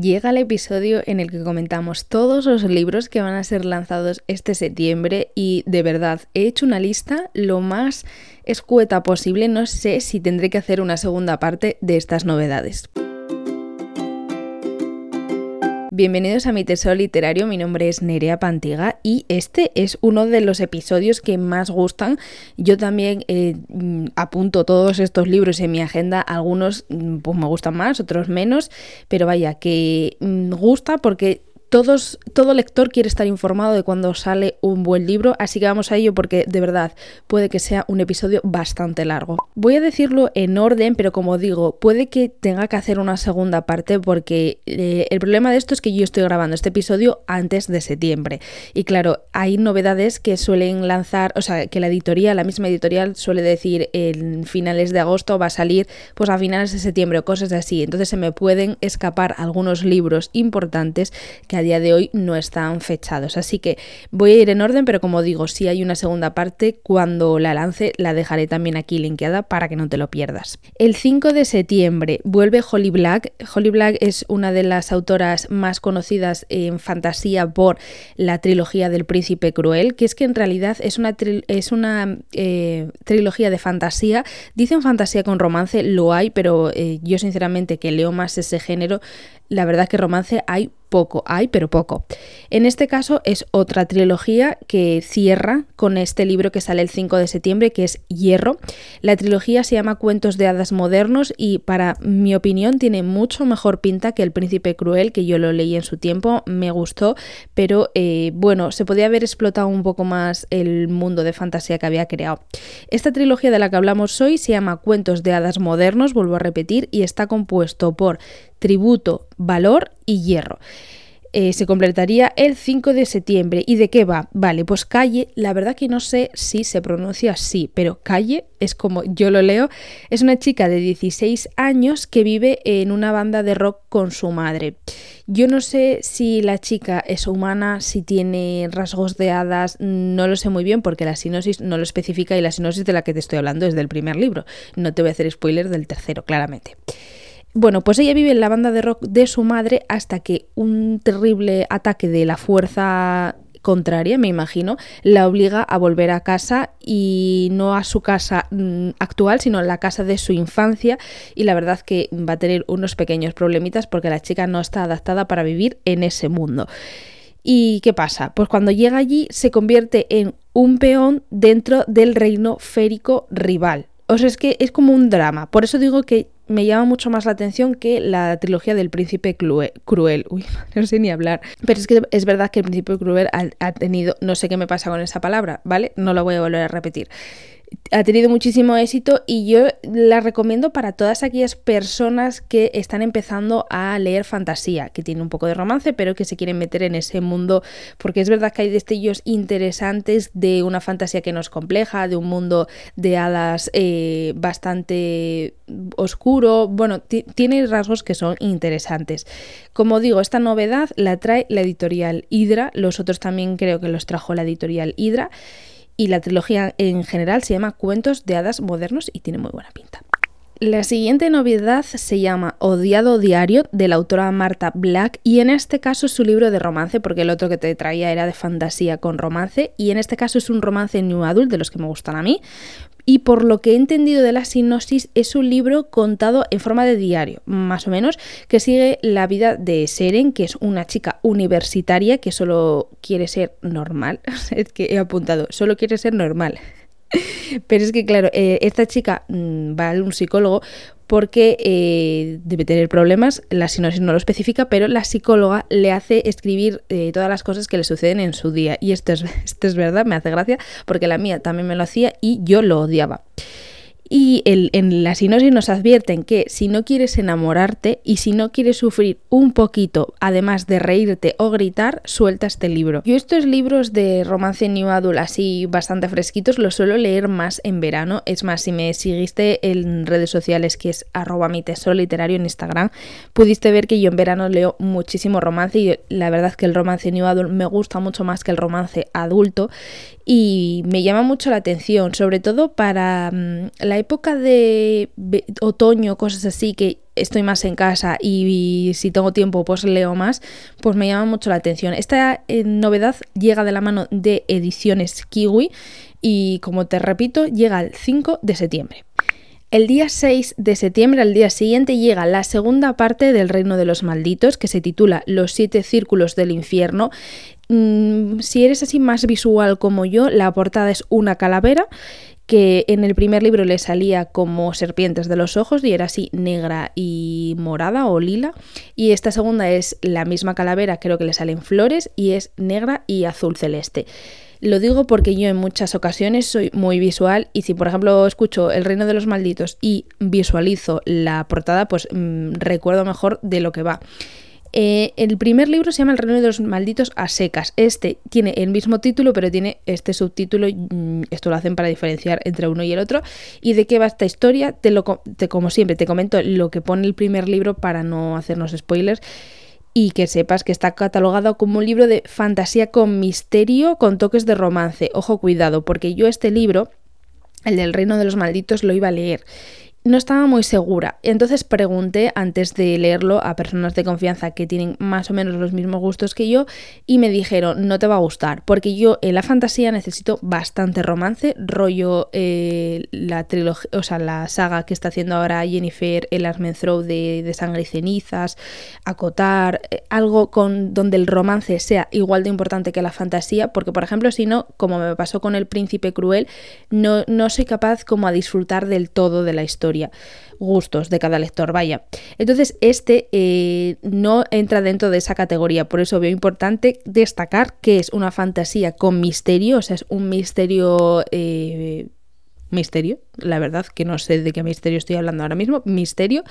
Llega el episodio en el que comentamos todos los libros que van a ser lanzados este septiembre y de verdad he hecho una lista lo más escueta posible, no sé si tendré que hacer una segunda parte de estas novedades. Bienvenidos a mi tesoro literario, mi nombre es Nerea Pantiga y este es uno de los episodios que más gustan. Yo también eh, mm, apunto todos estos libros en mi agenda, algunos mm, pues me gustan más, otros menos, pero vaya, que mm, gusta porque todos, todo lector quiere estar informado de cuando sale un buen libro, así que vamos a ello porque de verdad puede que sea un episodio bastante largo. Voy a decirlo en orden, pero como digo, puede que tenga que hacer una segunda parte porque eh, el problema de esto es que yo estoy grabando este episodio antes de septiembre. Y claro, hay novedades que suelen lanzar, o sea, que la editorial, la misma editorial suele decir en finales de agosto va a salir pues a finales de septiembre o cosas así. Entonces se me pueden escapar algunos libros importantes que a día de hoy no están fechados. Así que voy a ir en orden, pero como digo, si hay una segunda parte, cuando la lance la dejaré también aquí linkeada para que no te lo pierdas. El 5 de septiembre vuelve Holly Black. Holly Black es una de las autoras más conocidas en fantasía por la trilogía del príncipe cruel, que es que en realidad es una, es una eh, trilogía de fantasía. Dicen fantasía con romance, lo hay, pero eh, yo sinceramente que leo más ese género, la verdad que romance hay poco, hay, pero poco. En este caso es otra trilogía que cierra con este libro que sale el 5 de septiembre, que es Hierro. La trilogía se llama Cuentos de Hadas Modernos y para mi opinión tiene mucho mejor pinta que El Príncipe Cruel, que yo lo leí en su tiempo, me gustó, pero eh, bueno, se podía haber explotado un poco más el mundo de fantasía que había creado. Esta trilogía de la que hablamos hoy se llama Cuentos de Hadas Modernos, vuelvo a repetir, y está compuesto por tributo, valor y hierro. Eh, se completaría el 5 de septiembre. ¿Y de qué va? Vale, pues Calle, la verdad que no sé si se pronuncia así, pero Calle es como yo lo leo, es una chica de 16 años que vive en una banda de rock con su madre. Yo no sé si la chica es humana, si tiene rasgos de hadas, no lo sé muy bien porque la sinosis no lo especifica y la sinosis de la que te estoy hablando es del primer libro. No te voy a hacer spoiler del tercero, claramente. Bueno, pues ella vive en la banda de rock de su madre hasta que un terrible ataque de la fuerza contraria, me imagino, la obliga a volver a casa y no a su casa mm, actual, sino a la casa de su infancia y la verdad que va a tener unos pequeños problemitas porque la chica no está adaptada para vivir en ese mundo. ¿Y qué pasa? Pues cuando llega allí se convierte en un peón dentro del reino férico rival. O sea, es que es como un drama. Por eso digo que me llama mucho más la atención que la trilogía del príncipe cruel. Uy, no sé ni hablar. Pero es que es verdad que el príncipe cruel ha, tenido, no sé qué me pasa con esa palabra, ¿vale? No lo voy a volver a repetir ha tenido muchísimo éxito y yo la recomiendo para todas aquellas personas que están empezando a leer fantasía, que tiene un poco de romance, pero que se quieren meter en ese mundo, porque es verdad que hay destellos interesantes de una fantasía que no es compleja, de un mundo de hadas eh, bastante oscuro, bueno, tiene rasgos que son interesantes. Como digo, esta novedad la trae la editorial Hydra, los otros también creo que los trajo la editorial Hydra y la trilogía en general se llama Cuentos de Hadas Modernos y tiene muy buena pinta. La siguiente novedad se llama Odiado Diario de la autora Marta Black y en este caso es su libro de romance porque el otro que te traía era de fantasía con romance y en este caso es un romance new adult de los que me gustan a mí y por lo que he entendido de la sinopsis es un libro contado en forma de diario, más o menos, que sigue la vida de Seren, que es una chica universitaria que solo quiere ser normal. es que he apuntado, solo quiere ser normal. Pero es que, claro, eh, esta chica mm, va a un psicólogo porque eh, debe tener problemas, la sinopsis no lo especifica, pero la psicóloga le hace escribir eh, todas las cosas que le suceden en su día. Y esto es, esto es verdad, me hace gracia, porque la mía también me lo hacía y yo lo odiaba. Y en la sinopsis nos advierten que si no quieres enamorarte y si no quieres sufrir un poquito, además de reírte o gritar, suelta este libro. Yo estos libros de romance new adult así bastante fresquitos los suelo leer más en verano. Es más, si me seguiste en redes sociales que es arroba mi tesoro literario en Instagram, pudiste ver que yo en verano leo muchísimo romance y la verdad es que el romance new adult me gusta mucho más que el romance adulto y me llama mucho la atención, sobre todo para mm, la época de otoño, cosas así, que estoy más en casa y, si tengo tiempo pues leo más, pues me llama mucho la atención. Esta eh, novedad llega de la mano de Ediciones Kiwi y como te repito, llega el 5 de septiembre. El día 6 de septiembre, al día siguiente, llega la segunda parte del Reino de los Malditos, que se titula Los siete círculos del infierno. Mm, si eres así más visual como yo, la portada es una calavera que en el primer libro le salía como serpientes de los ojos y era así negra y morada o lila. Y esta segunda es la misma calavera, creo que le salen flores y es negra y azul celeste. Lo digo porque yo en muchas ocasiones soy muy visual y si por ejemplo escucho El Reino de los Malditos y visualizo la portada, pues mm, recuerdo mejor de lo que va. Eh, el primer libro se llama El Reino de los Malditos a secas. Este tiene el mismo título, pero tiene este subtítulo. Mm, esto lo hacen para diferenciar entre uno y el otro. ¿Y de qué va esta historia? Lo, te, como siempre, te comento lo que pone el primer libro para no hacernos spoilers y que sepas que está catalogado como un libro de fantasía con misterio, con toques de romance. Ojo, cuidado, porque yo este libro, el del Reino de los Malditos, lo iba a leer no estaba muy segura. Entonces pregunté antes de leerlo a personas de confianza que tienen más o menos los mismos gustos que yo y me dijeron, no te va a gustar, porque yo en la fantasía necesito bastante romance, rollo eh, la trilogía, o sea, la saga que está haciendo ahora Jennifer, el Armenthrow de, de Sangre y Cenizas, acotar, eh, algo con donde el romance sea igual de importante que la fantasía, porque por ejemplo, si no, como me pasó con el príncipe cruel, no, no soy capaz como a disfrutar del todo de la historia gustos de cada lector, vaya. Entonces, este eh, no entra dentro de esa categoría, por eso veo importante destacar que es una fantasía con misterio, o sea, es un misterio eh, misterio, la verdad que no sé de qué misterio estoy hablando ahora mismo, misterio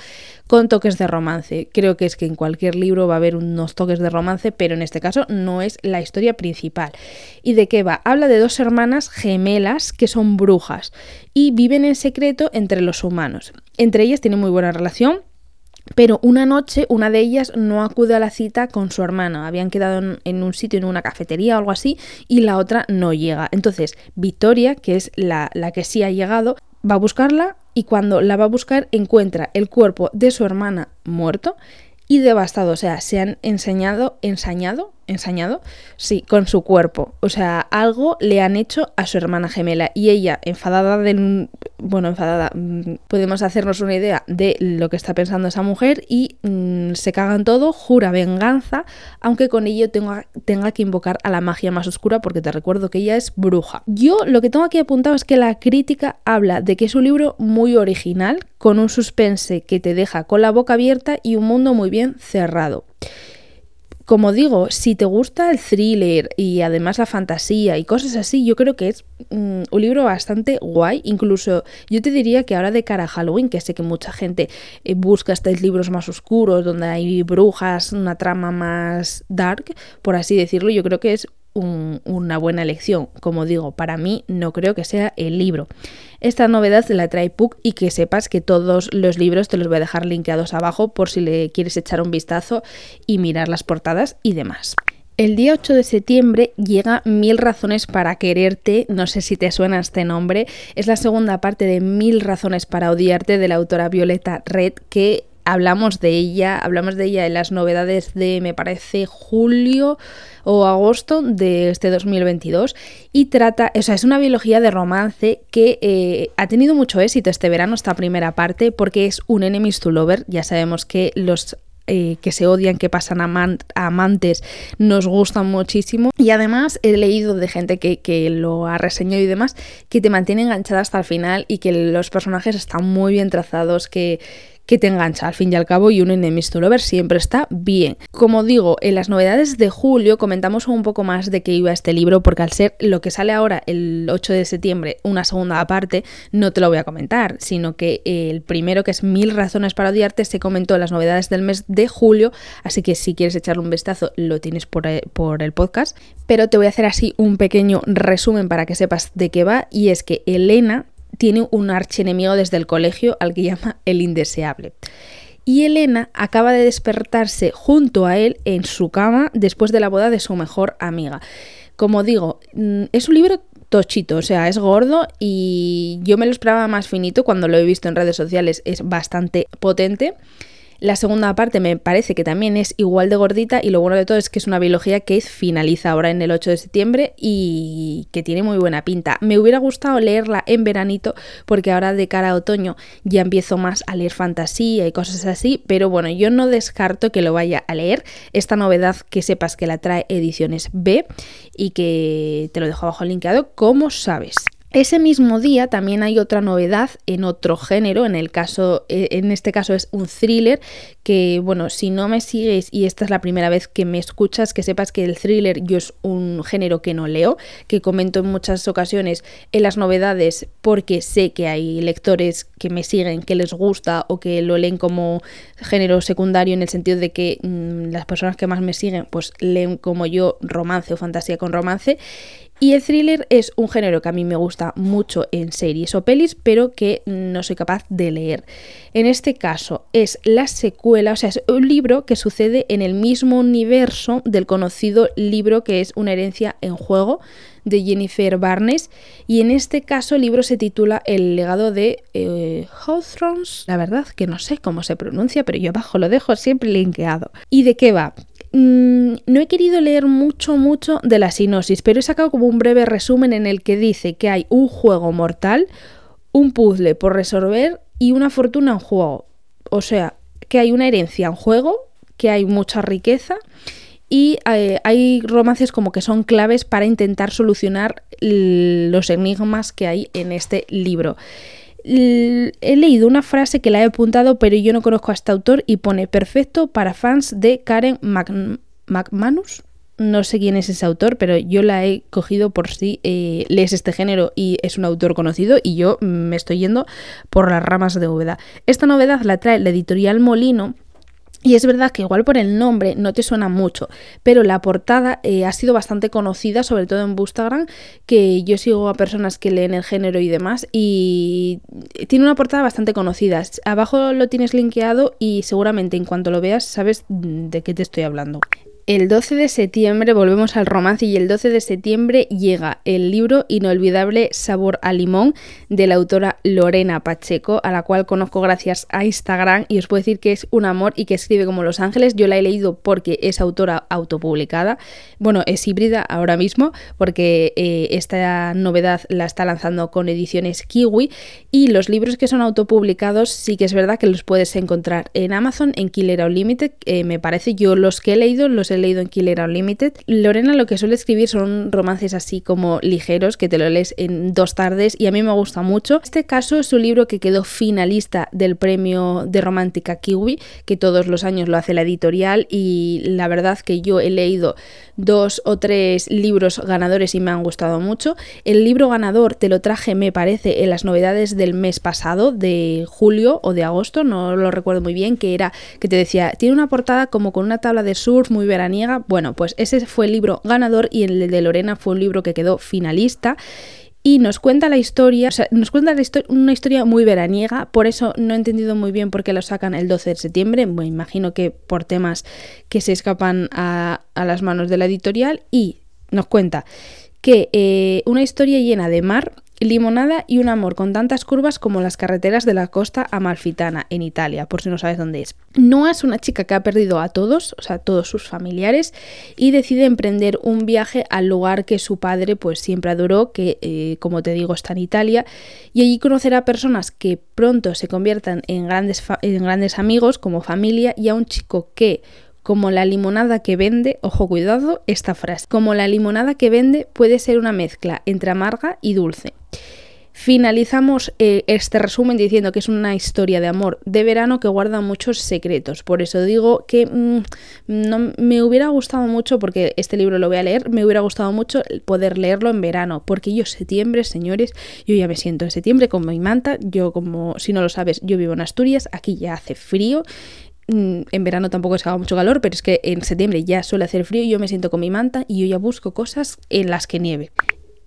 con toques de romance. Creo que es que en cualquier libro va a haber unos toques de romance, pero en este caso no es la historia principal. ¿Y de qué va? Habla de dos hermanas gemelas que son brujas y viven en secreto entre los humanos. Entre ellas tienen muy buena relación, pero una noche una de ellas no acude a la cita con su hermana. Habían quedado en, un sitio, en una cafetería o algo así, y la otra no llega. Entonces, Victoria, que es la, la que sí ha llegado, va a buscarla y cuando la va a buscar encuentra el cuerpo de su hermana muerto y devastado. O sea, se han enseñado, ensañado, ensañado, sí, con su cuerpo. O sea, algo le han hecho a su hermana gemela y ella, enfadada del... Bueno, enfadada, mm, podemos hacernos una idea de lo que está pensando esa mujer y mm, se cagan todo, jura venganza, aunque con ello tenga, tenga que invocar a la magia más oscura porque te recuerdo que ella es bruja. Yo lo que tengo aquí apuntado es que la crítica habla de que es un libro muy original, con un suspense que te deja con la boca abierta y un mundo muy bien cerrado. Como digo, si te gusta el thriller y además la fantasía y cosas así, yo creo que es mm, un libro bastante guay. Incluso yo te diría que ahora de cara a Halloween, que sé que mucha gente eh, busca estos libros más oscuros, donde hay brujas, una trama más dark, por así decirlo, yo creo que es una buena elección. Como digo, para mí no creo que sea el libro. Esta novedad la trae Puck y que sepas que todos los libros te los voy a dejar linkeados abajo por si le quieres echar un vistazo y mirar las portadas y demás. El día 8 de septiembre llega Mil razones para quererte, no sé si te suena este nombre, es la segunda parte de Mil razones para odiarte de la autora Violeta Red que hablamos de ella, hablamos de ella en las novedades de, me parece, julio o agosto de este 2022 y trata, o sea, es una biología de romance que eh, ha tenido mucho éxito este verano, esta primera parte, porque es un enemies to lover, ya sabemos que los eh, que se odian, que pasan amantes, nos gustan muchísimo. Y además he leído de gente que, que, lo ha reseñado y demás, que te mantiene enganchada hasta el final y que los personajes están muy bien trazados, que, que te engancha al fin y al cabo y un enemies to lover siempre está bien. Como digo, en las novedades de julio comentamos un poco más de qué iba este libro porque al ser lo que sale ahora el 8 de septiembre, una segunda parte, no te lo voy a comentar, sino que el primero que es Mil razones para odiarte se comentó en las novedades del mes de julio, así que si quieres echarle un vistazo lo tienes por, eh, por el podcast, pero te voy a hacer así un pequeño resumen para que sepas de qué va y es que Elena tiene un archienemigo desde el colegio al que llama el indeseable. Y Elena acaba de despertarse junto a él en su cama después de la boda de su mejor amiga. Como digo, mm, es un libro tochito, o sea, es gordo y yo me lo esperaba más finito cuando lo he visto en redes sociales, es bastante potente. La segunda parte me parece que también es igual de gordita y lo bueno de todo es que es una biología que finaliza ahora en el 8 de septiembre y que tiene muy buena pinta. Me hubiera gustado leerla en veranito porque ahora de cara a otoño ya empiezo más a leer fantasía y cosas así, pero bueno, yo no descarto que lo vaya a leer. Esta novedad que sepas que la trae Ediciones B y que te lo dejo abajo linkeado, como sabes. Ese mismo día también hay otra novedad en otro género, en el caso, eh, en este caso es un thriller, que bueno, si no me sigues y esta es la primera vez que me escuchas, que sepas que el thriller yo es un género que no leo, que comento en muchas ocasiones en las novedades porque sé que hay lectores que me siguen, que les gusta o que lo leen como género secundario en el sentido de que mm, las personas que más me siguen pues leen como yo romance o fantasía con romance y el thriller es un género que a mí me gusta mucho en series o pelis, pero que no soy capaz de leer. En este caso es la secuela, o sea, es un libro que sucede en el mismo universo del conocido libro que es Una herencia en juego de Jennifer Barnes y en este caso el libro se titula El legado de eh, La verdad que no sé cómo se pronuncia, pero yo abajo lo dejo siempre linkeado. ¿Y de qué va? Mm, no he querido leer mucho, mucho de la sinopsis, pero he sacado como un breve resumen en el que dice que hay un juego mortal, un puzzle por resolver y una fortuna en juego. O sea, que hay una herencia en juego, que hay mucha riqueza y eh, hay romances como que son claves para intentar solucionar los enigmas que hay en este libro he leído una frase que la he apuntado, pero yo no conozco a este autor y pone perfecto para fans de Karen McManus. No sé quién es ese autor, pero yo la he cogido por si eh, lees este género y es un autor conocido y yo me estoy yendo por las ramas de novedad. Esta novedad la trae la editorial Molino y es verdad que igual por el nombre no te suena mucho, pero la portada eh, ha sido bastante conocida, sobre todo en Instagram, que yo sigo a personas que leen el género y demás, y tiene una portada bastante conocida. Abajo lo tienes linkeado y seguramente en cuanto lo veas sabes de qué te estoy hablando. El 12 de septiembre volvemos al romance y el 12 de septiembre llega el libro inolvidable Sabor a Limón de la autora Lorena Pacheco, a la cual conozco gracias a Instagram y os puedo decir que es un amor y que escribe como Los Ángeles. Yo la he leído porque es autora autopublicada. Bueno, es híbrida ahora mismo porque eh, esta novedad la está lanzando con ediciones Kiwi y los libros que son autopublicados sí que es verdad que los puedes encontrar en Amazon, en Killer Unlimited. Eh, me parece yo los que he leído los he leído en Killer Unlimited. Lorena lo que suele escribir son romances así como ligeros, que te lo lees en dos tardes y a mí me gusta mucho. Este caso es un libro que quedó finalista del premio de romántica Kiwi, que todos los años lo hace la editorial y la verdad que yo he leído dos o tres libros ganadores y me han gustado mucho. El libro ganador te lo traje, me parece, en las novedades del mes pasado, de julio o de agosto, no lo recuerdo muy bien, que era que te decía, tiene una portada como con una tabla de surf muy veraniega bueno, pues ese fue el libro ganador y el de Lorena fue un libro que quedó finalista. Y nos cuenta la historia, o sea, nos cuenta una historia muy veraniega, por eso no he entendido muy bien por qué lo sacan el 12 de septiembre, me imagino que por temas que se escapan a, las manos de la editorial, y nos cuenta que eh, una historia llena de mar, Limonada y un amor con tantas curvas como las carreteras de la costa amalfitana, en Italia, por si no sabes dónde es. Noah es una chica que ha perdido a todos, o sea, todos sus familiares, y decide emprender un viaje al lugar que su padre pues siempre adoró, que eh, como te digo está en Italia, y allí conocerá personas que pronto se conviertan en grandes, en grandes amigos como familia y a un chico que como la limonada que vende, ojo cuidado esta frase, como la limonada que vende puede ser una mezcla entre amarga y dulce. Finalizamos eh, este resumen diciendo que es una historia de amor de verano que guarda muchos secretos. Por eso digo que mm, no, me hubiera gustado mucho, porque este libro lo voy a leer, me hubiera gustado mucho poder leerlo en verano, porque yo septiembre, señores, yo ya me siento en septiembre con mi manta, yo como si no lo sabes, yo vivo en Asturias, aquí ya hace frío Mm, en verano tampoco que haga mucho calor, pero es que en septiembre ya suele hacer frío y yo me siento con mi manta y yo ya busco cosas en las que nieve.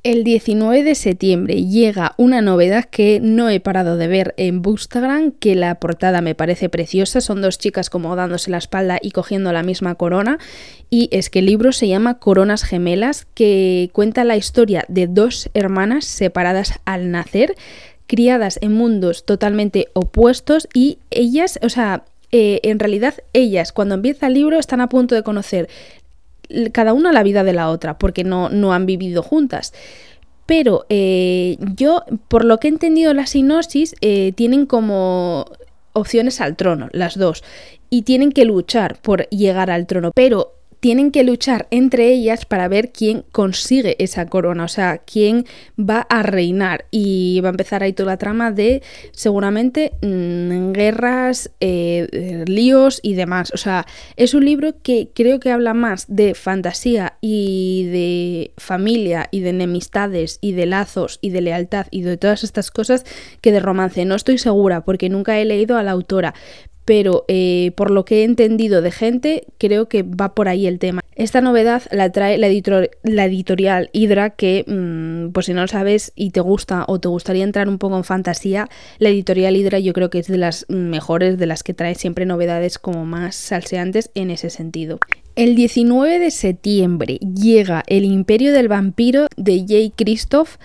El 19 de septiembre llega una novedad que no he parado de ver en Bookstagram, que la portada me parece preciosa, son dos chicas como dándose la espalda y cogiendo la misma corona, y es que el libro se llama Coronas Gemelas, que cuenta la historia de dos hermanas separadas al nacer, criadas en mundos totalmente opuestos. Y ellas, o sea, eh, en realidad ellas cuando empieza el libro están a punto de conocer cada una la vida de la otra, porque no, no han vivido juntas. Pero eh, yo, por lo que he entendido la sinopsis, eh, tienen como opciones al trono, las dos, y tienen que luchar por llegar al trono. Pero tienen que luchar entre ellas para ver quién consigue esa corona, o sea, quién va a reinar. Y va a empezar ahí toda la trama de seguramente mm, guerras, eh, líos y demás. O sea, es un libro que creo que habla más de fantasía y de familia y de enemistades y de lazos y de lealtad y de todas estas cosas que de romance. No estoy segura porque nunca he leído a la autora, pero eh, por lo que he entendido de gente, creo que va por ahí el tema. Esta novedad la trae la, editorial Hydra, que, mm, por si no lo sabes y te gusta o te gustaría entrar un poco en fantasía, la editorial Hydra yo creo que es de las mejores, de las que trae siempre novedades como más salseantes en ese sentido. El 19 de septiembre llega El Imperio del Vampiro de Jay Christoph,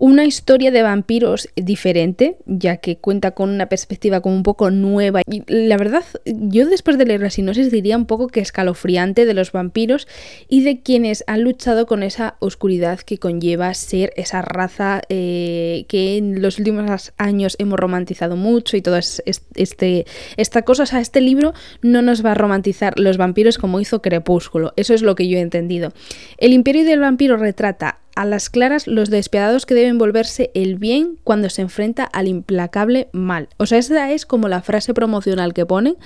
una historia de vampiros diferente, ya que cuenta con una perspectiva como un poco nueva. Y la verdad, yo después de leer la sinopsis diría un poco que escalofriante de los vampiros y de quienes han luchado con esa oscuridad que conlleva ser esa raza eh, que en los últimos años hemos romantizado mucho y toda este, esta cosa. O sea, este libro no nos va a romantizar los vampiros como hizo Crepúsculo. Eso es lo que yo he entendido. El Imperio del Vampiro retrata a las claras los despiadados que deben volverse el bien cuando se enfrenta al implacable mal. O sea, esa es como la frase promocional que ponen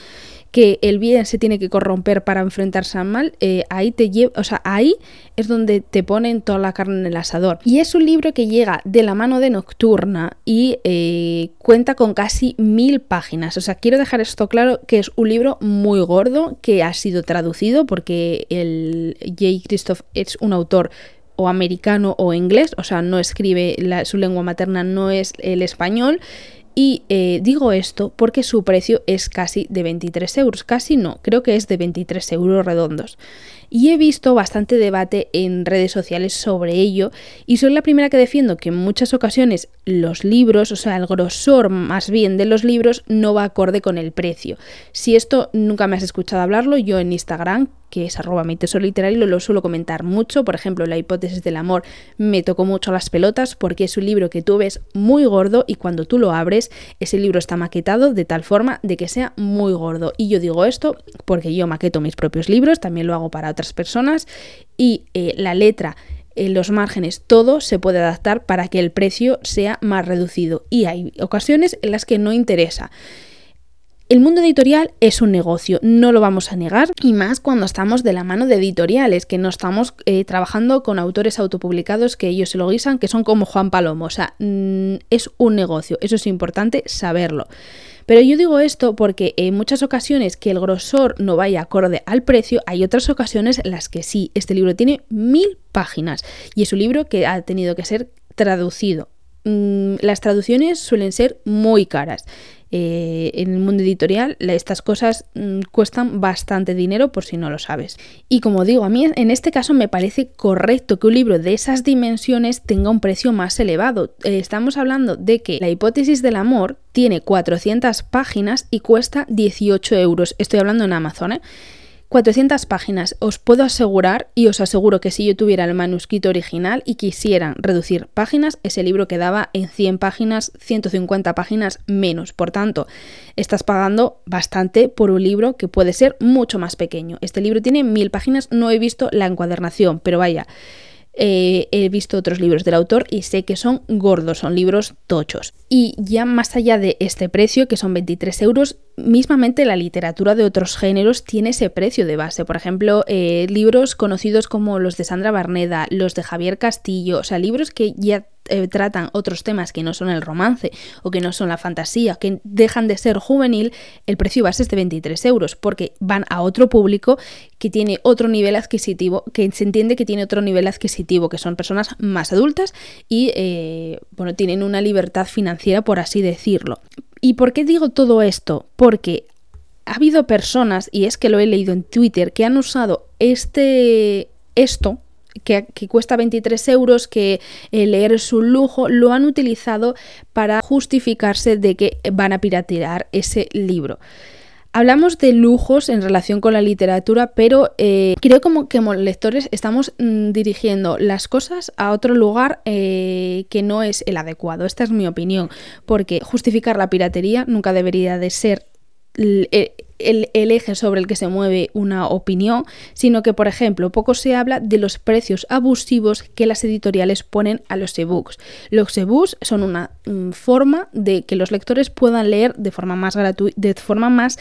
que el bien se tiene que corromper para enfrentarse al mal, eh, ahí te lleva, o sea, ahí es donde te ponen toda la carne en el asador. Y es un libro que llega de la mano de Nocturna y eh, cuenta con casi mil páginas. O sea, quiero dejar esto claro que es un libro muy gordo que ha sido traducido porque el J. Christoph es un autor o americano o inglés, o sea, no escribe, su lengua materna no es el español. Y eh, digo esto porque su precio es casi de 23 euros, casi no, creo que es de 23 euros redondos y he visto bastante debate en redes sociales sobre ello y soy la primera que defiendo que en muchas ocasiones los libros, o sea, el grosor más bien de los libros no va acorde con el precio. Si esto nunca me has escuchado hablarlo, yo en Instagram que es arroba mi tesoro literario, lo suelo comentar mucho. Por ejemplo, La hipótesis del amor me tocó mucho las pelotas porque es un libro que tú ves muy gordo y cuando tú lo abres, ese libro está maquetado de tal forma de que sea muy gordo. Y yo digo esto porque yo maqueto mis propios libros, también lo hago para otras personas y eh, la letra en los márgenes, todo se puede adaptar para que el precio sea más reducido. Y hay ocasiones en las que no interesa. El mundo editorial es un negocio, no lo vamos a negar, y más cuando estamos de la mano de editoriales, que no estamos eh, trabajando con autores autopublicados que ellos se lo guisan, que son como Juan Palomo. O sea, mm, es un negocio, eso es importante saberlo. Pero yo digo esto porque en muchas ocasiones que el grosor no vaya acorde al precio, hay otras ocasiones en las que sí. Este libro tiene mil páginas y es un libro que ha tenido que ser traducido. Mm, las traducciones suelen ser muy caras. Eh, en el mundo editorial estas cosas mm, cuestan bastante dinero por si no lo sabes. Y como digo, a mí en este caso me parece correcto que un libro de esas dimensiones tenga un precio más elevado. Eh, estamos hablando de que la hipótesis del amor tiene 400 páginas y cuesta 18 euros. Estoy hablando en Amazon. ¿eh? 400 páginas. Os puedo asegurar, y os aseguro que si yo tuviera el manuscrito original y quisieran reducir páginas, ese libro quedaba en 100 páginas, 150 páginas menos. Por tanto, estás pagando bastante por un libro que puede ser mucho más pequeño. Este libro tiene 1000 páginas, no he visto la encuadernación, pero vaya. Eh, he visto otros libros del autor y sé que son gordos, son libros tochos. Y ya más allá de este precio, que son 23 euros, mismamente la literatura de otros géneros tiene ese precio de base. Por ejemplo, eh, libros conocidos como los de Sandra Barneda, los de Javier Castillo, o sea, libros que ya eh, tratan otros temas que no son el romance o que no son la fantasía, que dejan de ser juvenil, el precio base es de 23 euros, porque van a otro público que tiene otro nivel adquisitivo, que se entiende que tiene otro nivel adquisitivo, que son personas más adultas y, eh, bueno, tienen una libertad financiera, por así decirlo. ¿Y por qué digo todo esto? Porque ha habido personas, y es que lo he leído en Twitter, que han usado este esto, que, cuesta 23 euros, que eh, leer es un lujo, lo han utilizado para justificarse de que van a piratear ese libro. Hablamos de lujos en relación con la literatura, pero eh, creo como que como lectores estamos mm, dirigiendo las cosas a otro lugar eh, que no es el adecuado. Esta es mi opinión, porque justificar la piratería nunca debería de ser el, eje sobre el que se mueve una opinión, sino que, por ejemplo, poco se habla de los precios abusivos que las editoriales ponen a los ebooks. Los ebooks son una mm, forma de que los lectores puedan leer de forma más gratuita, de forma más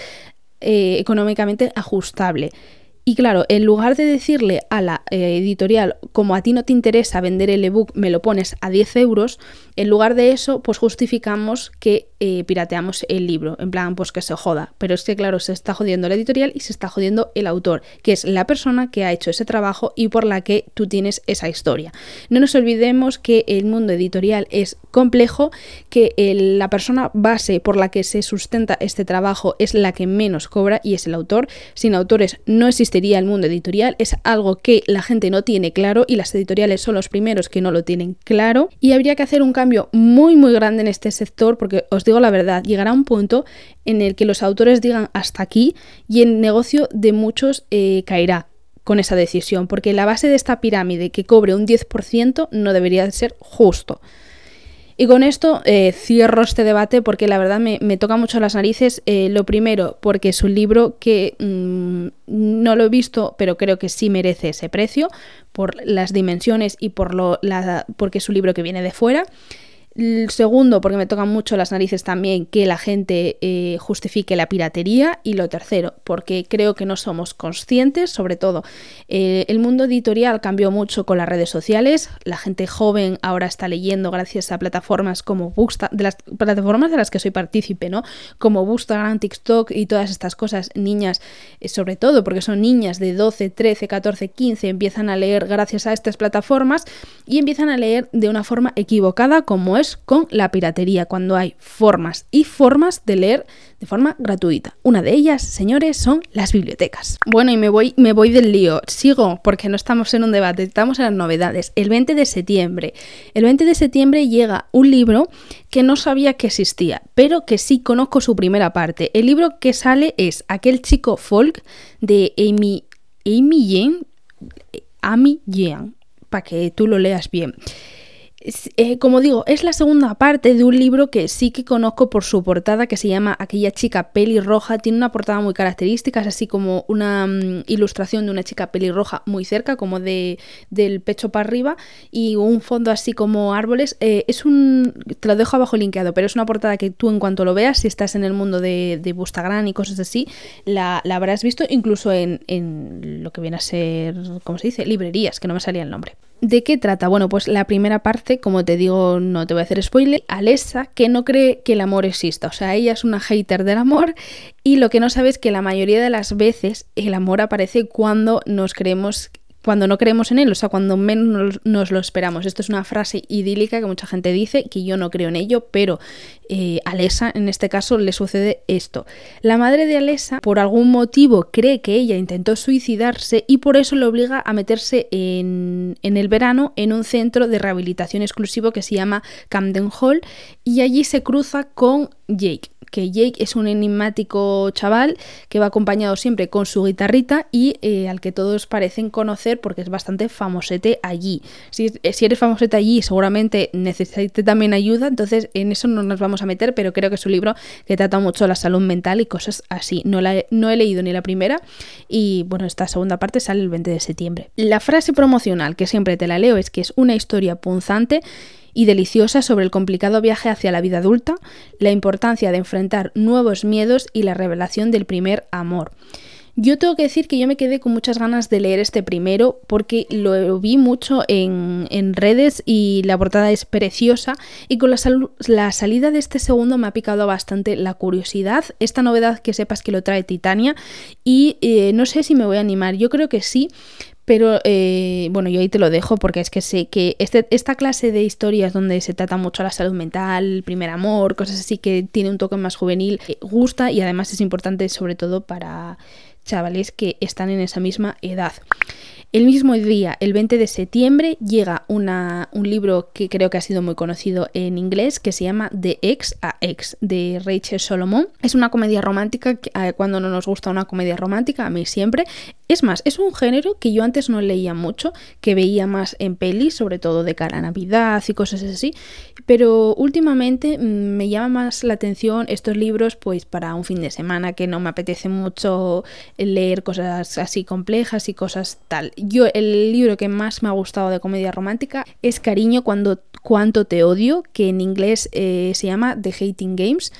eh, económicamente ajustable. Y claro, en lugar de decirle a la eh, editorial, como a ti no te interesa vender el ebook, me lo pones a 10 euros, en lugar de eso, pues justificamos que eh, pirateamos el libro, en plan, pues que se joda. Pero es que, claro, se está jodiendo la editorial y se está jodiendo el autor, que es la persona que ha hecho ese trabajo y por la que tú tienes esa historia. No nos olvidemos que el mundo editorial es complejo, que la persona base por la que se sustenta este trabajo es la que menos cobra y es el autor. Sin autores no existiría el mundo editorial, es algo que la gente no tiene claro y las editoriales son los primeros que no lo tienen claro. Y habría que hacer un cambio muy muy grande en este sector porque os digo la verdad, llegará un punto en el que los autores digan hasta aquí y el negocio de muchos eh, caerá con esa decisión porque la base de esta pirámide que cobre un 10% no debería ser justo. Y con esto eh, cierro este debate porque la verdad me, toca mucho las narices. Eh, lo primero, porque es un libro que mm, no lo he visto, pero creo que sí merece ese precio por las dimensiones y por lo, la, porque es un libro que viene de fuera. El segundo, porque me tocan mucho las narices también que la gente eh, justifique la piratería. Y lo tercero, porque creo que no somos conscientes, sobre todo eh, el mundo editorial cambió mucho con las redes sociales. La gente joven ahora está leyendo gracias a plataformas como Bookstagram, de las plataformas de las que soy partícipe, ¿no? Como Bookstagram, TikTok y todas estas cosas. Niñas, eh, sobre todo porque son niñas de 12, 13, 14, 15, empiezan a leer gracias a estas plataformas y empiezan a leer de una forma equivocada como es con la piratería, cuando hay formas y formas de leer de forma gratuita. Una de ellas, señores, son las bibliotecas. Bueno, y me voy, me voy del lío. Sigo porque no estamos en un debate, estamos en las novedades. El 20 de septiembre. El 20 de septiembre llega un libro que no sabía que existía, pero que sí conozco su primera parte. El libro que sale es Aquel chico folk de Amy, Amy Jean, Amy Jean, para que tú lo leas bien. Eh, como digo, es la segunda parte de un libro que sí que conozco por su portada, que se llama Aquella chica pelirroja. Tiene una portada muy característica, es así como una mm, ilustración de una chica pelirroja muy cerca, como de, del pecho para arriba, y un fondo así como árboles. Eh, es un. Te lo dejo abajo linkeado, pero es una portada que tú, en cuanto lo veas, si estás en el mundo de, de y cosas así, la, habrás visto incluso en, en lo que viene a ser, ¿cómo se dice? Librerías, que no me salía el nombre. ¿De qué trata? Bueno, pues la primera parte, como te digo, no te voy a hacer spoiler, Alessa que no cree que el amor exista, o sea, ella es una hater del amor y lo que no sabe es que la mayoría de las veces el amor aparece cuando nos creemos cuando no creemos en él, o sea, cuando menos nos lo esperamos. Esto es una frase idílica que mucha gente dice, que yo no creo en ello, pero eh, a Alesa en este caso le sucede esto. La madre de Alesa, por algún motivo, cree que ella intentó suicidarse y por eso le obliga a meterse en, en el verano en un centro de rehabilitación exclusivo que se llama Camden Hall y allí se cruza con Jake que Jake es un enigmático chaval que va acompañado siempre con su guitarrita y eh, al que todos parecen conocer porque es bastante famosete allí. Si, eh, si eres famosete allí, seguramente necesite también ayuda, entonces en eso no nos vamos a meter, pero creo que es un libro que trata mucho la salud mental y cosas así. No, la no he leído ni la primera y bueno, esta segunda parte sale el 20 de septiembre. La frase promocional que siempre te la leo es que es una historia punzante y deliciosa sobre el complicado viaje hacia la vida adulta, la importancia de enfrentar nuevos miedos y la revelación del primer amor. Yo tengo que decir que yo me quedé con muchas ganas de leer este primero porque lo vi mucho en, redes y la portada es preciosa y con la, salida de este segundo me ha picado bastante la curiosidad. Esta novedad que sepas que lo trae Titania y eh, no sé si me voy a animar, yo creo que sí, pero eh, bueno, yo ahí te lo dejo porque es que sé que este, esta clase de historias donde se trata mucho la salud mental, primer amor, cosas así que tiene un toque más juvenil, eh, gusta y además es importante sobre todo para chavales que están en esa misma edad. El mismo día, el 20 de septiembre, llega una, un libro que creo que ha sido muy conocido en inglés, que se llama De Ex a Ex, de Rachel Solomon. Es una comedia romántica, eh, cuando no nos gusta una comedia romántica, a mí siempre. Es más, es un género que yo antes no leía mucho, que veía más en pelis, sobre todo de cara a Navidad y cosas así, pero últimamente mm, me llama más la atención estos libros pues para un fin de semana que no me apetece mucho leer cosas así complejas y cosas tal. Yo el libro que más me ha gustado de comedia romántica es Cariño cuando cuánto te odio, que en inglés eh, se llama The Hating Games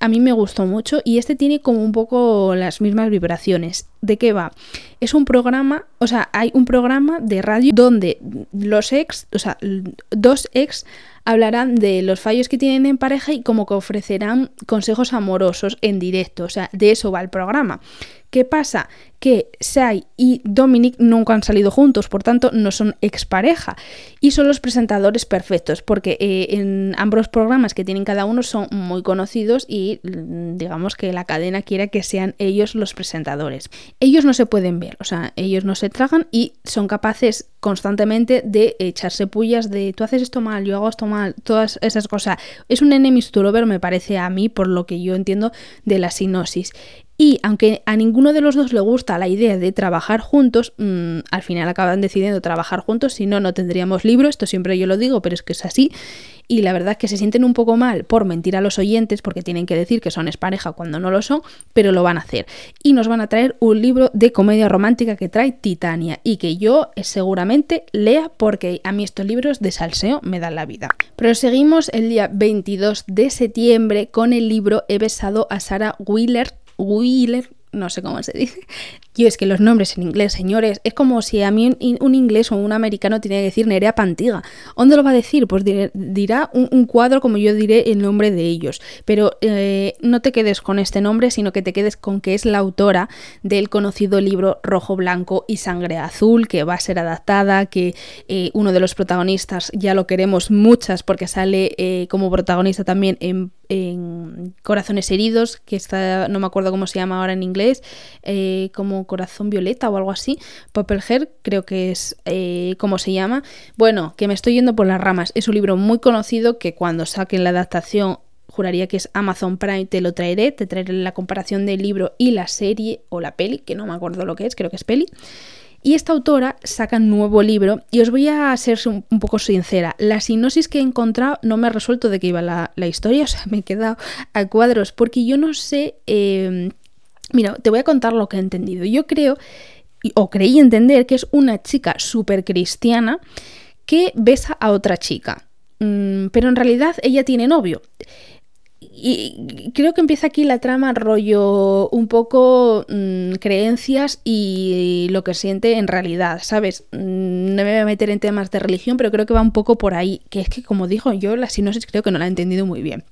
a mí me gustó mucho y este tiene como un poco las mismas vibraciones. ¿De qué va? Es un programa, o sea, hay un programa de radio donde los ex, o sea, dos ex hablarán de los fallos que tienen en pareja y como que ofrecerán consejos amorosos en directo, o sea, de eso va el programa. ¿Qué pasa? Que Sai y Dominic nunca han salido juntos, por tanto no son expareja y son los presentadores perfectos porque eh, en ambos programas que tienen cada uno son muy conocidos y mm, digamos que la cadena quiere que sean ellos los presentadores. Ellos no se pueden ver, o sea, ellos no se tragan y son capaces constantemente de echarse pullas de tú haces esto mal, yo hago esto mal, todas esas cosas. Es un enemies to lover me parece a mí por lo que yo entiendo de la sinosis. Y aunque a ninguno de los dos le gusta la idea de trabajar juntos, mm, al final acaban decidiendo trabajar juntos, si no, no tendríamos libro, esto siempre yo lo digo, pero es que es así. Y la verdad es que se sienten un poco mal por mentir a los oyentes, porque tienen que decir que son pareja cuando no lo son, pero lo van a hacer. Y nos van a traer un libro de comedia romántica que trae Titania y que yo eh, seguramente lea porque a mí estos libros de salseo me dan la vida. Proseguimos el día 22 de septiembre con el libro He besado a Sarah Wheeler Wheeler, no sé cómo se dice. Yo es que los nombres en inglés, señores, es como si a mí un, inglés o un americano tiene que decir Nerea Pantiga. ¿Dónde lo va a decir? Pues dirá un, cuadro como yo diré el nombre de ellos. Pero eh, no te quedes con este nombre, sino que te quedes con que es la autora del conocido libro Rojo, Blanco y Sangre Azul, que va a ser adaptada, que eh, uno de los protagonistas ya lo queremos muchas porque sale eh, como protagonista también en Corazones Heridos, que está, no me acuerdo cómo se llama ahora en inglés, como Corazón Violeta o algo así, Purple creo que es eh, como se llama. Bueno, que me estoy yendo por las ramas. Es un libro muy conocido que cuando saquen la adaptación juraría que es Amazon Prime, te lo traeré, te traeré la comparación del libro y la serie o la peli, que no me acuerdo lo que es, creo que es peli. Y esta autora saca un nuevo libro y os voy a ser un, poco sincera. La sinopsis que he encontrado no me ha resuelto de qué iba la, historia, o sea, me he quedado a cuadros porque yo no sé... Em, mira, te voy a contar lo que he entendido. Yo creo, o creí entender, que es una chica súper cristiana que besa a otra chica. Mm, pero en realidad ella tiene novio y creo que empieza aquí la trama rollo un poco mm, creencias y lo que siente en realidad, ¿sabes? Mm, no me voy a meter en temas de religión, pero creo que va un poco por ahí, que es que como dijo yo, la sinopsis creo que no la he entendido muy bien.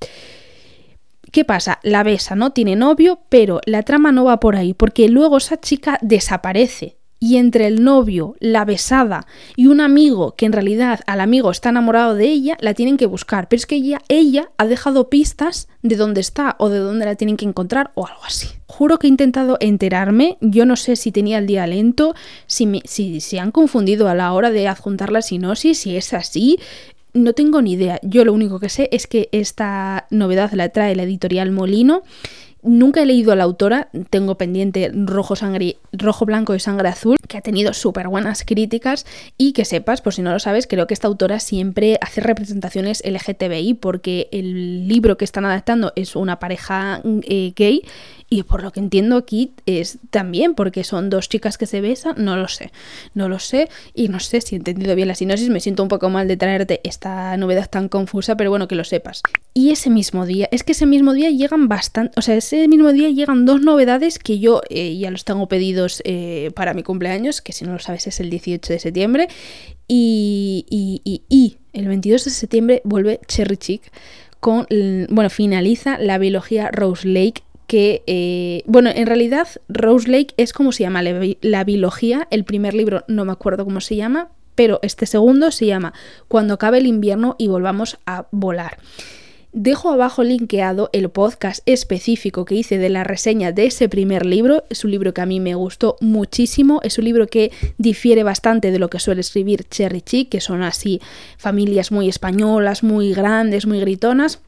¿Qué pasa? La besa, ¿no? Tiene novio, pero la trama no va por ahí, porque luego esa chica desaparece y entre el novio, la besada y un amigo que en realidad al amigo está enamorado de ella, la tienen que buscar. Pero es que ella, ella ha dejado pistas de dónde está o de dónde la tienen que encontrar o algo así. Juro que he intentado enterarme, yo no sé si tenía el día lento, si, si se han confundido a la hora de adjuntar la sinosis, si es así, no tengo ni idea. Yo lo único que sé es que esta novedad la trae la editorial Molino Nunca he leído a la autora, tengo pendiente Rojo, sangre, Rojo Blanco y Sangre Azul, que ha tenido súper buenas críticas y que sepas, por si no lo sabes, creo que esta autora siempre hace representaciones LGTBI porque el libro que están adaptando es una pareja eh, gay y por lo que entiendo aquí es también porque son dos chicas que se besan, no lo sé, no lo sé y no sé si he entendido bien la sinosis, me siento un poco mal de traerte esta novedad tan confusa, pero bueno, que lo sepas. Y ese mismo día, es que ese mismo día llegan bastante, o sea, ese mismo día llegan dos novedades que yo eh, ya los tengo pedidos eh, para mi cumpleaños, que si no lo sabes es el 18 de septiembre, y, y, y el 22 de septiembre vuelve Cherry Chick con, bueno, finaliza la biología Rose Lake que, eh, bueno, en realidad Rose Lake es como se llama la, biología, el primer libro no me acuerdo cómo se llama, pero este segundo se llama Cuando acabe el invierno y volvamos a volar. Dejo abajo linkeado el podcast específico que hice de la reseña de ese primer libro. Es un libro que a mí me gustó muchísimo. Es un libro que difiere bastante de lo que suele escribir Cherry Chick, que son así familias muy españolas, muy grandes, muy gritonas.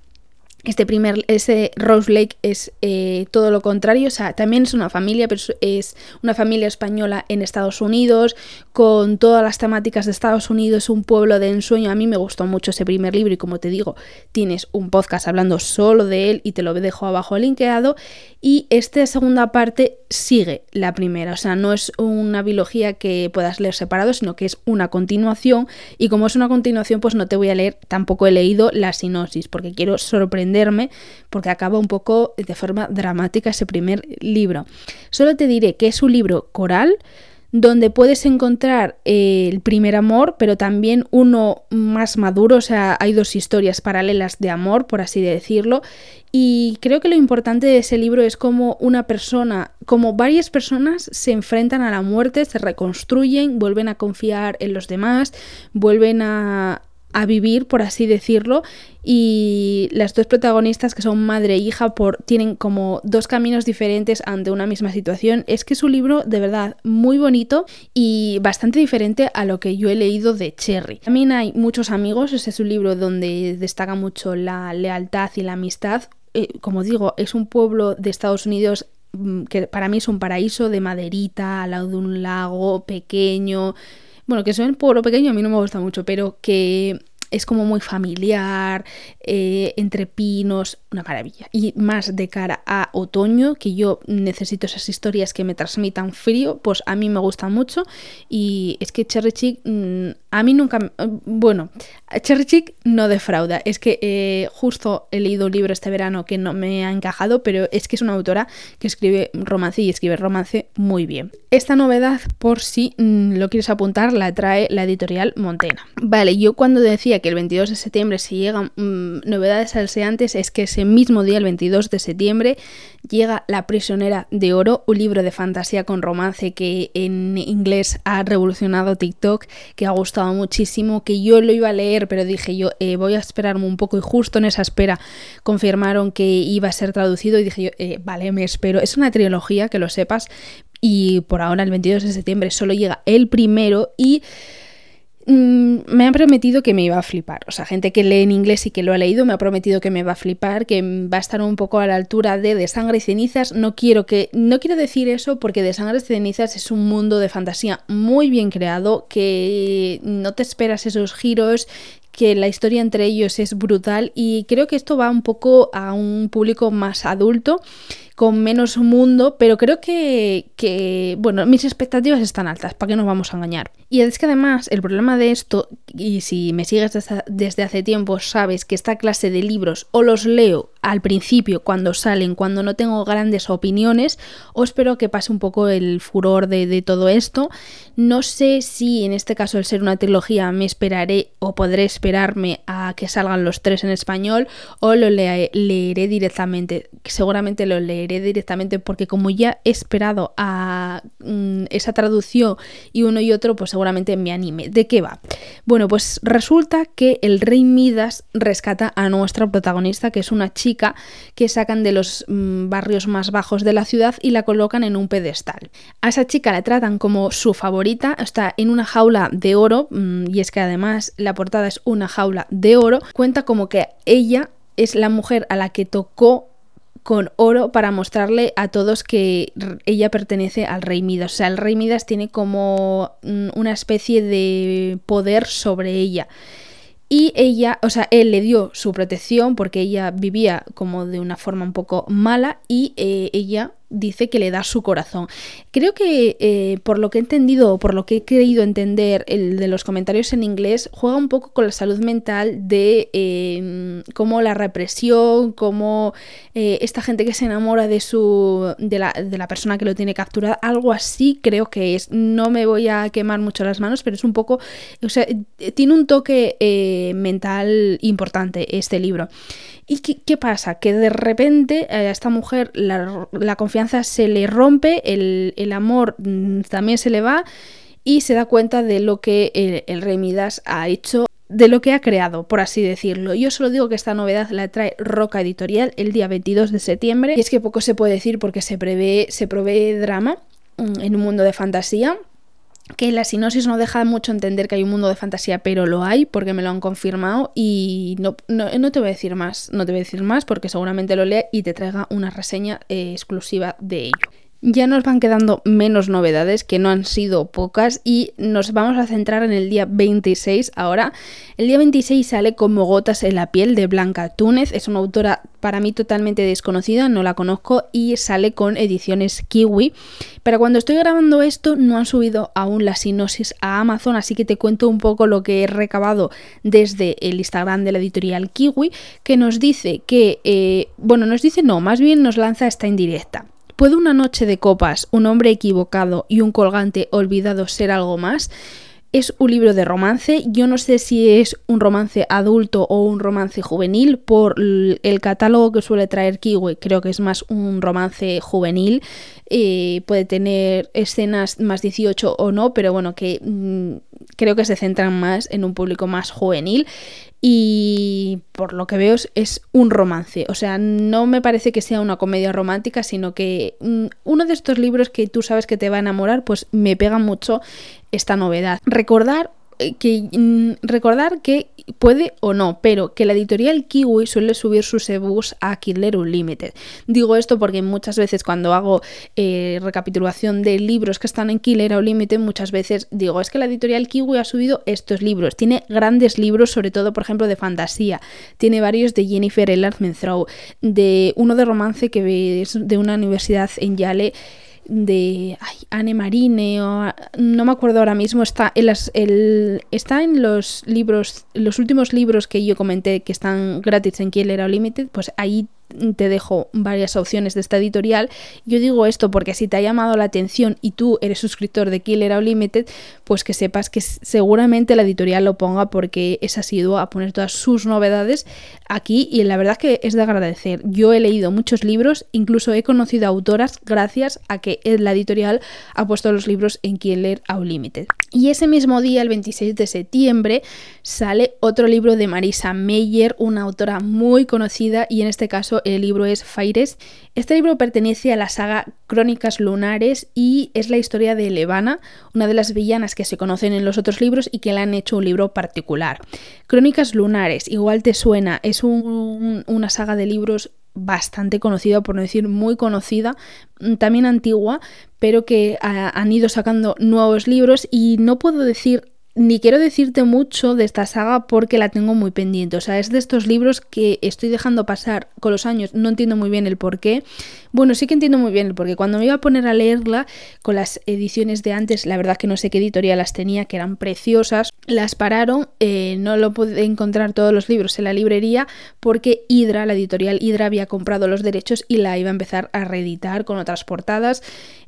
Este primer, ese Rose Lake es eh, todo lo contrario, o sea, también es una familia, pero es una familia española en Estados Unidos, con todas las temáticas de Estados Unidos, un pueblo de ensueño. A mí me gustó mucho ese primer libro y como te digo, tienes un podcast hablando solo de él y te lo dejo abajo linkeado. Y esta segunda parte sigue la primera, o sea, no es una biología que puedas leer separado, sino que es una continuación. Y como es una continuación, pues no te voy a leer, tampoco he leído la sinopsis, porque quiero porque acaba un poco de forma dramática ese primer libro. Solo te diré que es un libro coral donde puedes encontrar eh, el primer amor, pero también uno más maduro, o sea, hay dos historias paralelas de amor, por así decirlo, y creo que lo importante de ese libro es como una persona, como varias personas se enfrentan a la muerte, se reconstruyen, vuelven a confiar en los demás, vuelven a, a vivir, por así decirlo, y las dos protagonistas que son madre e hija por, tienen como dos caminos diferentes ante una misma situación. Es que es un libro de verdad muy bonito y bastante diferente a lo que yo he leído de Cherry. También hay muchos amigos, ese es un libro donde destaca mucho la lealtad y la amistad. Eh, como digo, es un pueblo de Estados Unidos mm, que para mí es un paraíso de maderita, al lado de un lago pequeño bueno, que un pueblo pequeño a mí no me gusta mucho, pero que es como muy familiar, eh, entre pinos, una maravilla. Y más de cara a otoño, que yo necesito esas historias que me transmitan frío, pues a mí me gusta mucho. Y es que Cherry Chick, mm, a mí nunca, bueno, Cherry Chick no defrauda. Es que eh, justo he leído un libro este verano que no me ha encajado, pero es que es una autora que escribe romance y escribe romance muy bien. Esta novedad, por si mm, lo quieres apuntar, la trae la editorial Montena. Vale, yo cuando decía que el 22 de septiembre se llegan mm, novedades alseantes, es que ese mismo día, el 22 de septiembre, llega La prisionera de oro, un libro de fantasía con romance que en inglés ha revolucionado TikTok, que ha gustado muchísimo, que yo lo iba a leer, pero dije yo eh, voy a esperarme un poco y justo en esa espera confirmaron que iba a ser traducido y dije yo, eh, vale, me espero. Es una trilogía, que lo sepas, y por ahora el 22 de septiembre solo llega el primero y mm, me han prometido que me iba a flipar. O sea, gente que lee en inglés y que lo ha leído me ha prometido que me va a flipar, que va a estar un poco a la altura de De Sangre y Cenizas. No quiero que. No quiero decir eso porque De Sangre y Cenizas es un mundo de fantasía muy bien creado. Que no te esperas esos giros. Que la historia entre ellos es brutal. Y creo que esto va un poco a un público más adulto con menos mundo, pero creo que, bueno, mis expectativas están altas, ¿para qué nos vamos a engañar? Y es que además el problema de esto, y si me sigues desde, hace tiempo, sabes que esta clase de libros o los leo al principio, cuando salen, cuando no tengo grandes opiniones, o espero que pase un poco el furor de, todo esto. No sé si en este caso, al ser una trilogía, me esperaré o podré esperarme a que salgan los tres en español, o lo leeré directamente. Seguramente lo leeré directamente porque como ya he esperado a mm, esa traducción y uno y otro, pues seguramente me anime. ¿De qué va? Bueno, pues resulta que el rey Midas rescata a nuestra protagonista, que es una chica que sacan de los mm, barrios más bajos de la ciudad y la colocan en un pedestal. A esa chica la tratan como su favorita, está en una jaula de oro, mm, y es que además la portada es una jaula de oro, cuenta como que ella es la mujer a la que tocó con oro para mostrarle a todos que ella pertenece al rey Midas. O sea, el rey Midas tiene como mm, una especie de poder sobre ella. Y ella, o sea, él le dio su protección porque ella vivía como de una forma un poco mala y eh, ella dice que le da su corazón. Creo que eh, por lo que he entendido o por lo que he creído entender el de los comentarios en inglés, juega un poco con la salud mental de eh, cómo la represión, cómo eh, esta gente que se enamora de su de la, de la persona que lo tiene capturado, algo así creo que es. No me voy a quemar mucho las manos, pero es un poco, o sea, tiene un toque mental importante este libro. ¿Y qué, pasa? Que de repente a esta mujer la, confianza se le rompe, el, amor mm, también se le va y se da cuenta de lo que el, rey Midas ha hecho de lo que ha creado, por así decirlo. Yo solo digo que esta novedad la trae Roca Editorial el día 22 de septiembre. Y es que poco se puede decir porque se prevé, se provee drama mm, en un mundo de fantasía que la sinosis no deja mucho entender que hay un mundo de fantasía, pero lo hay porque me lo han confirmado y no, no, te voy a decir más, no te voy a decir más porque seguramente lo lea y te traiga una reseña eh, exclusiva de ello. Ya nos van quedando menos novedades, que no han sido pocas, y nos vamos a centrar en el día 26 ahora. El día 26 sale como gotas en la piel de Blanca Túnez, es una autora para mí totalmente desconocida, no la conozco, y sale con ediciones Kiwi. Pero cuando estoy grabando esto no han subido aún la sinosis a Amazon, así que te cuento un poco lo que he recabado desde el Instagram de la editorial Kiwi, que nos dice que, eh, bueno, nos dice no, más bien nos lanza esta indirecta. ¿Puede una noche de copas, un hombre equivocado y un colgante olvidado ser algo más? Es un libro de romance, yo no sé si es un romance adulto o un romance juvenil, por el catálogo que suele traer Kiwi creo que es más un romance juvenil, eh, puede tener escenas más 18 o no, pero bueno, que mm, creo que se centran más en un público más juvenil y por lo que veo es un romance. O sea, no me parece que sea una comedia romántica, sino que mm, uno de estos libros que tú sabes que te va a enamorar, pues me pega mucho esta novedad. Recordar que mm, recordar que puede o no, pero que la editorial Kiwi suele subir sus ebooks a Killer Unlimited. Digo esto porque muchas veces cuando hago eh, recapitulación de libros que están en Killer Unlimited, muchas veces digo, es que la editorial Kiwi ha subido estos libros. Tiene grandes libros, sobre todo, por ejemplo, de fantasía. Tiene varios de Jennifer Ellard Menthrow, de uno de romance que es de una universidad en Yale de Anne Marine o no me acuerdo ahora mismo está en las, el, está en los libros los últimos libros que yo comenté que están gratis en Killer Limited pues ahí te dejo varias opciones de esta editorial. Yo digo esto porque si te ha llamado la atención y tú eres suscriptor de Killer Unlimited, pues que sepas que seguramente la editorial lo ponga porque es asiduo a poner todas sus novedades aquí y la verdad que es de agradecer. Yo he leído muchos libros, incluso he conocido autoras gracias a que la editorial ha puesto los libros en Killer Unlimited. Y ese mismo día, el 26 de septiembre, sale otro libro de Marisa Meyer, una autora muy conocida y en este caso el libro es Faires. Este libro pertenece a la saga Crónicas Lunares y es la historia de Levana, una de las villanas que se conocen en los otros libros y que le han hecho un libro particular. Crónicas Lunares, igual te suena, es una saga de libros bastante conocida, por no decir muy conocida, también antigua, pero que han ido sacando nuevos libros y no puedo decir ni quiero decirte mucho de esta saga porque la tengo muy pendiente. O sea, es de estos libros que estoy dejando pasar con los años. No entiendo muy bien el por qué. Bueno, sí que entiendo muy bien el por qué. Cuando me iba a poner a leerla con las ediciones de antes, la verdad que no sé qué editorial las tenía, que eran preciosas. Las pararon. Eh, no lo pude encontrar todos los libros en la librería porque Hydra, la editorial Hydra, había comprado los derechos y la iba a empezar a reeditar con otras portadas.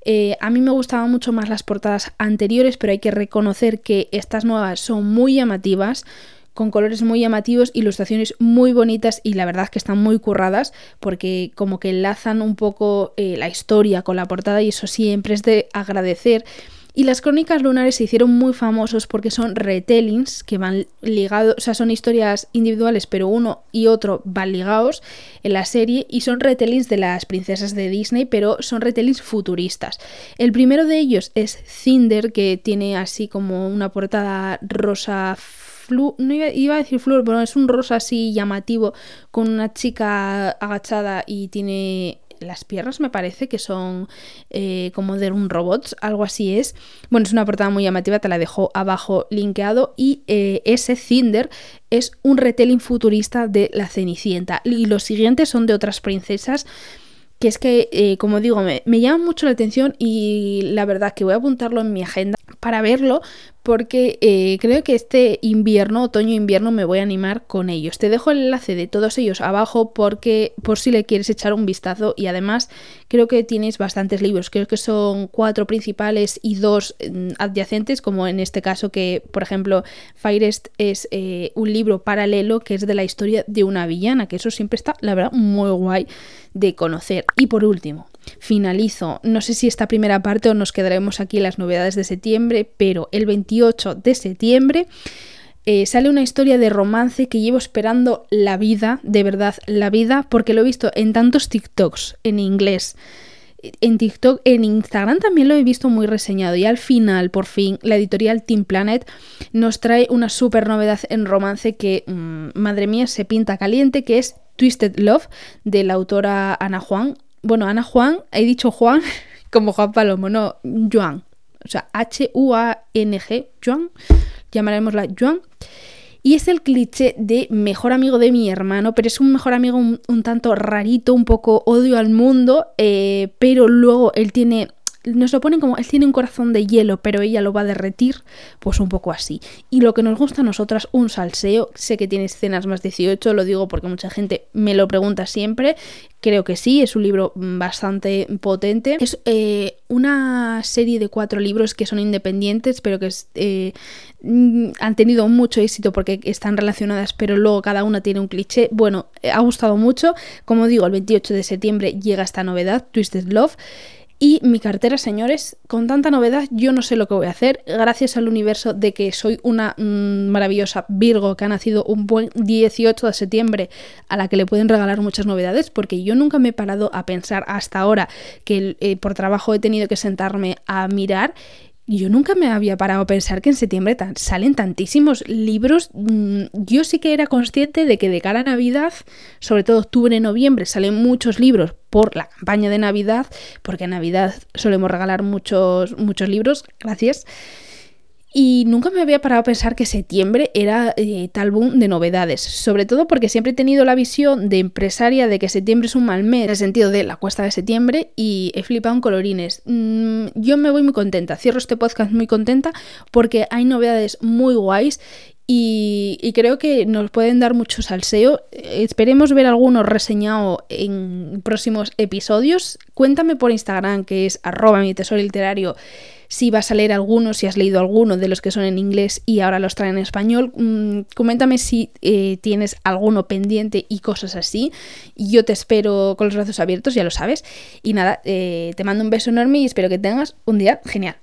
Eh, a mí me gustaban mucho más las portadas anteriores, pero hay que reconocer que estas nuevas son muy llamativas con colores muy llamativos, ilustraciones muy bonitas y la verdad que están muy curradas porque como que enlazan un poco eh, la historia con la portada y eso siempre es de agradecer. Y las crónicas lunares se hicieron muy famosos porque son retellings que van ligados, o sea, son historias individuales, pero uno y otro van ligados en la serie y son retellings de las princesas de Disney, pero son retellings futuristas. El primero de ellos es Cinder, que tiene así como una portada rosa Flu, no iba, iba, a decir flor, pero es un rosa así llamativo con una chica agachada y tiene las piernas me parece que son eh, como de un robot, algo así es. Bueno, es una portada muy llamativa, te la dejo abajo linkeado. Y eh, ese Cinder es un retelling futurista de la Cenicienta. Y los siguientes son de otras princesas que es que, eh, como digo, me, me llama mucho la atención y la verdad que voy a apuntarlo en mi agenda para verlo porque eh, creo que este invierno, otoño-invierno, me voy a animar con ellos. Te dejo el enlace de todos ellos abajo porque por si le quieres echar un vistazo y además creo que tienes bastantes libros, creo que son cuatro principales y dos mm, adyacentes, como en este caso que, por ejemplo, Firest es eh, un libro paralelo que es de la historia de una villana, que eso siempre está, la verdad, muy guay de conocer. Y por último, finalizo, no sé si esta primera parte o nos quedaremos aquí en las novedades de septiembre, pero el 28 de septiembre eh, sale una historia de romance que llevo esperando la vida, de verdad, la vida, porque lo he visto en tantos TikToks en inglés. En TikTok, en Instagram también lo he visto muy reseñado y al final, por fin, la editorial Team Planet nos trae una super novedad en romance que, mm, madre mía, se pinta caliente, que es Twisted Love de la autora Ana Juan. Bueno, Ana Juan, he dicho Juan como Juan Palomo, no, Juan. O sea, H-U-A-N-G, Juan, llamaremosla Juan. Y es el cliché de mejor amigo de mi hermano, pero es un mejor amigo un, tanto rarito, un poco odio al mundo, eh, pero luego él tiene nos lo ponen como él tiene un corazón de hielo, pero ella lo va a derretir, pues un poco así. Y lo que nos gusta a nosotras, un salseo. Sé que tiene escenas más 18, lo digo porque mucha gente me lo pregunta siempre. Creo que sí, es un libro bastante potente. Es eh, una serie de cuatro libros que son independientes, pero que eh, mm, han tenido mucho éxito porque están relacionadas, pero luego cada una tiene un cliché. Bueno, ha gustado mucho. Como digo, el 28 de septiembre llega esta novedad, Twisted Love. Y mi cartera, señores, con tanta novedad yo no sé lo que voy a hacer, gracias al universo de que soy una mm, maravillosa Virgo que ha nacido un buen 18 de septiembre a la que le pueden regalar muchas novedades, porque yo nunca me he parado a pensar hasta ahora que eh, por trabajo he tenido que sentarme a mirar yo nunca me había parado a pensar que en septiembre salen tantísimos libros. Mm, yo sí que era consciente de que de cara a Navidad, sobre todo octubre noviembre, salen muchos libros por la campaña de Navidad, porque en Navidad solemos regalar muchos, muchos libros, gracias. Y nunca me había parado a pensar que septiembre era eh, tal boom de novedades, sobre todo porque siempre he tenido la visión de empresaria de que septiembre es un mal mes, en el sentido de la cuesta de septiembre, y he flipado en colorines. Mm, yo me voy muy contenta, cierro este podcast muy contenta porque hay novedades muy guays y, y, creo que nos pueden dar mucho salseo. Esperemos ver algunos reseñado en próximos episodios. Cuéntame por Instagram, que es arroba mi tesoro literario si vas a leer alguno, si has leído alguno de los que son en inglés y ahora los traen en español. Mm, coméntame si eh, tienes alguno pendiente y cosas así. Yo te espero con los brazos abiertos, ya lo sabes. Y nada, eh, te mando un beso enorme y espero que tengas un día genial.